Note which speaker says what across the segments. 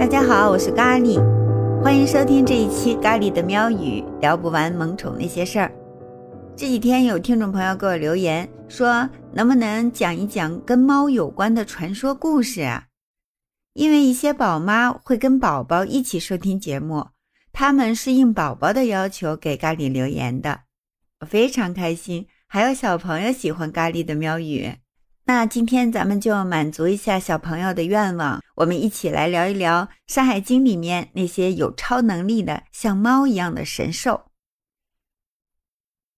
Speaker 1: 大家好，我是咖喱，欢迎收听这一期咖喱的喵语，聊不完萌宠那些事儿。这几天有听众朋友给我留言说，能不能讲一讲跟猫有关的传说故事啊？因为一些宝妈会跟宝宝一起收听节目，他们是应宝宝的要求给咖喱留言的，我非常开心。还有小朋友喜欢咖喱的喵语。那今天咱们就满足一下小朋友的愿望，我们一起来聊一聊《山海经》里面那些有超能力的像猫一样的神兽。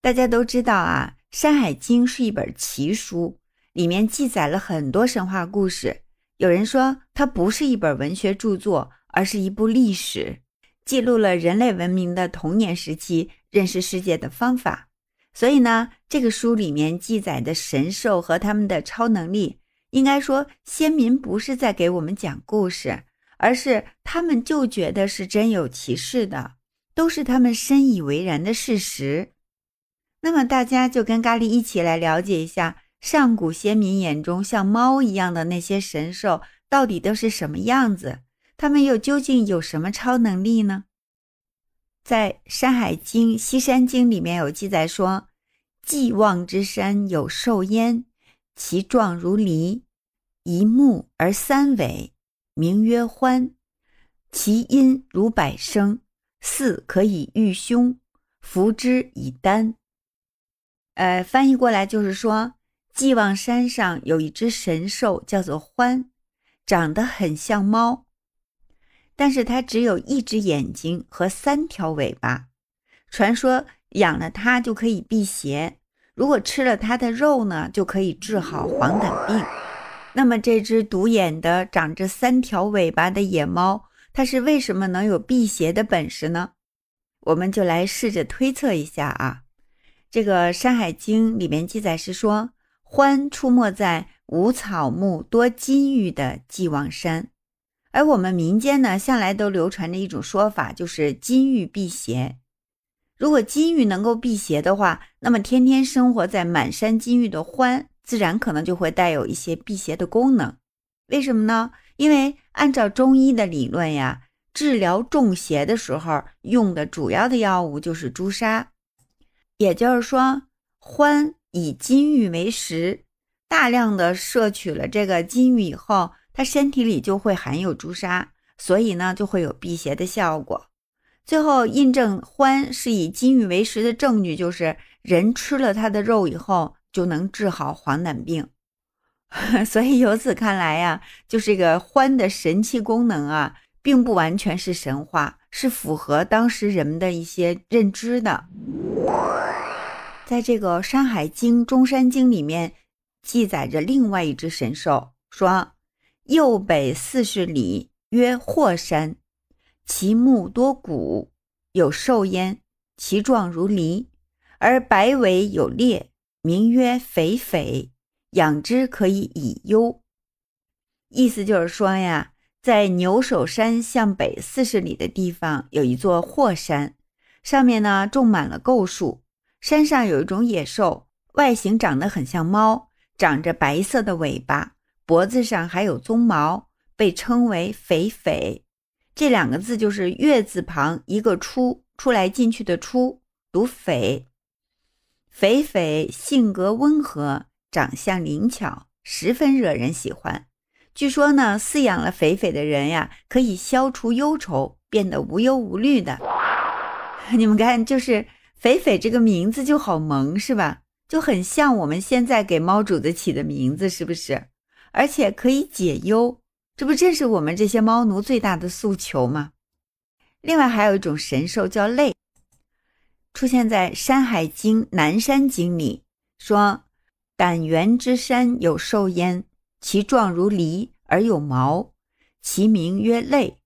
Speaker 1: 大家都知道啊，《山海经》是一本奇书，里面记载了很多神话故事。有人说它不是一本文学著作，而是一部历史，记录了人类文明的童年时期认识世界的方法。所以呢，这个书里面记载的神兽和他们的超能力，应该说先民不是在给我们讲故事，而是他们就觉得是真有其事的，都是他们深以为然的事实。那么大家就跟咖喱一起来了解一下，上古先民眼中像猫一样的那些神兽到底都是什么样子，他们又究竟有什么超能力呢？在《山海经·西山经》里面有记载说，既望之山有兽焉，其状如狸，一目而三尾，名曰欢。其音如百声，似可以御凶，服之以丹。呃，翻译过来就是说，既望山上有一只神兽，叫做欢，长得很像猫。但是它只有一只眼睛和三条尾巴，传说养了它就可以辟邪，如果吃了它的肉呢，就可以治好黄疸病。那么这只独眼的、长着三条尾巴的野猫，它是为什么能有辟邪的本事呢？我们就来试着推测一下啊。这个《山海经》里面记载是说，獾出没在无草木、多金玉的寄望山。而我们民间呢，向来都流传着一种说法，就是金玉辟邪。如果金玉能够辟邪的话，那么天天生活在满山金玉的獾，自然可能就会带有一些辟邪的功能。为什么呢？因为按照中医的理论呀，治疗中邪的时候用的主要的药物就是朱砂。也就是说，獾以金玉为食，大量的摄取了这个金玉以后。它身体里就会含有朱砂，所以呢就会有辟邪的效果。最后印证獾是以金玉为食的证据，就是人吃了它的肉以后就能治好黄疸病。所以由此看来呀，就是这个獾的神奇功能啊，并不完全是神话，是符合当时人们的一些认知的。在这个《山海经·中山经》里面记载着另外一只神兽，说。右北四十里，曰霍山，其木多骨，有兽焉，其状如狸，而白尾有裂，名曰肥肥，养之可以以忧。意思就是说呀，在牛首山向北四十里的地方，有一座霍山，上面呢种满了构树，山上有一种野兽，外形长得很像猫，长着白色的尾巴。脖子上还有鬃毛，被称为“肥肥”，这两个字就是月字旁一个出，出来进去的出，读“肥”。肥肥性格温和，长相灵巧，十分惹人喜欢。据说呢，饲养了肥肥的人呀，可以消除忧愁，变得无忧无虑的。你们看，就是“肥肥”这个名字就好萌，是吧？就很像我们现在给猫主子起的名字，是不是？而且可以解忧，这不正是我们这些猫奴最大的诉求吗？另外还有一种神兽叫类，出现在《山海经·南山经》里，说：“胆元之山有兽焉，其状如狸而有毛，其名曰类，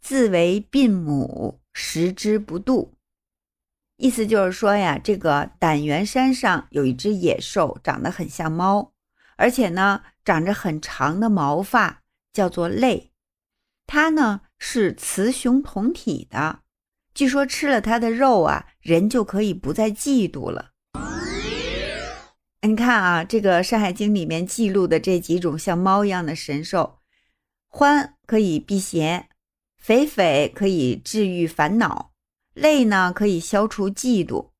Speaker 1: 自为病母，食之不度。”意思就是说呀，这个胆元山上有一只野兽，长得很像猫。而且呢，长着很长的毛发，叫做类。它呢是雌雄同体的。据说吃了它的肉啊，人就可以不再嫉妒了。你看啊，这个《山海经》里面记录的这几种像猫一样的神兽，獾可以辟邪，肥肥可以治愈烦恼，累呢可以消除嫉妒。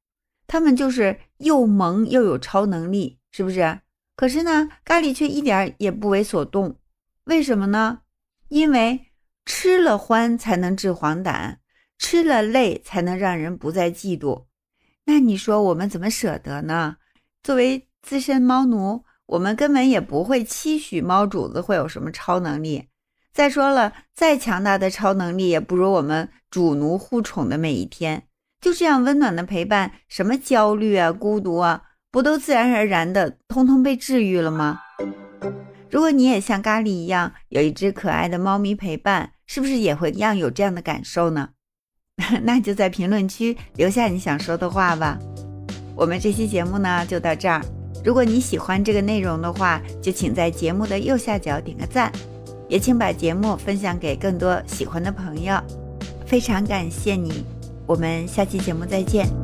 Speaker 1: 他们就是又萌又有超能力，是不是？可是呢，咖喱却一点也不为所动。为什么呢？因为吃了欢才能治黄疸，吃了累才能让人不再嫉妒。那你说我们怎么舍得呢？作为资深猫奴，我们根本也不会期许猫主子会有什么超能力。再说了，再强大的超能力也不如我们主奴护宠的每一天。就这样温暖的陪伴，什么焦虑啊、孤独啊，不都自然而然的通通被治愈了吗？如果你也像咖喱一样有一只可爱的猫咪陪伴，是不是也会一样有这样的感受呢？那就在评论区留下你想说的话吧。我们这期节目呢就到这儿。如果你喜欢这个内容的话，就请在节目的右下角点个赞。也请把节目分享给更多喜欢的朋友，非常感谢你，我们下期节目再见。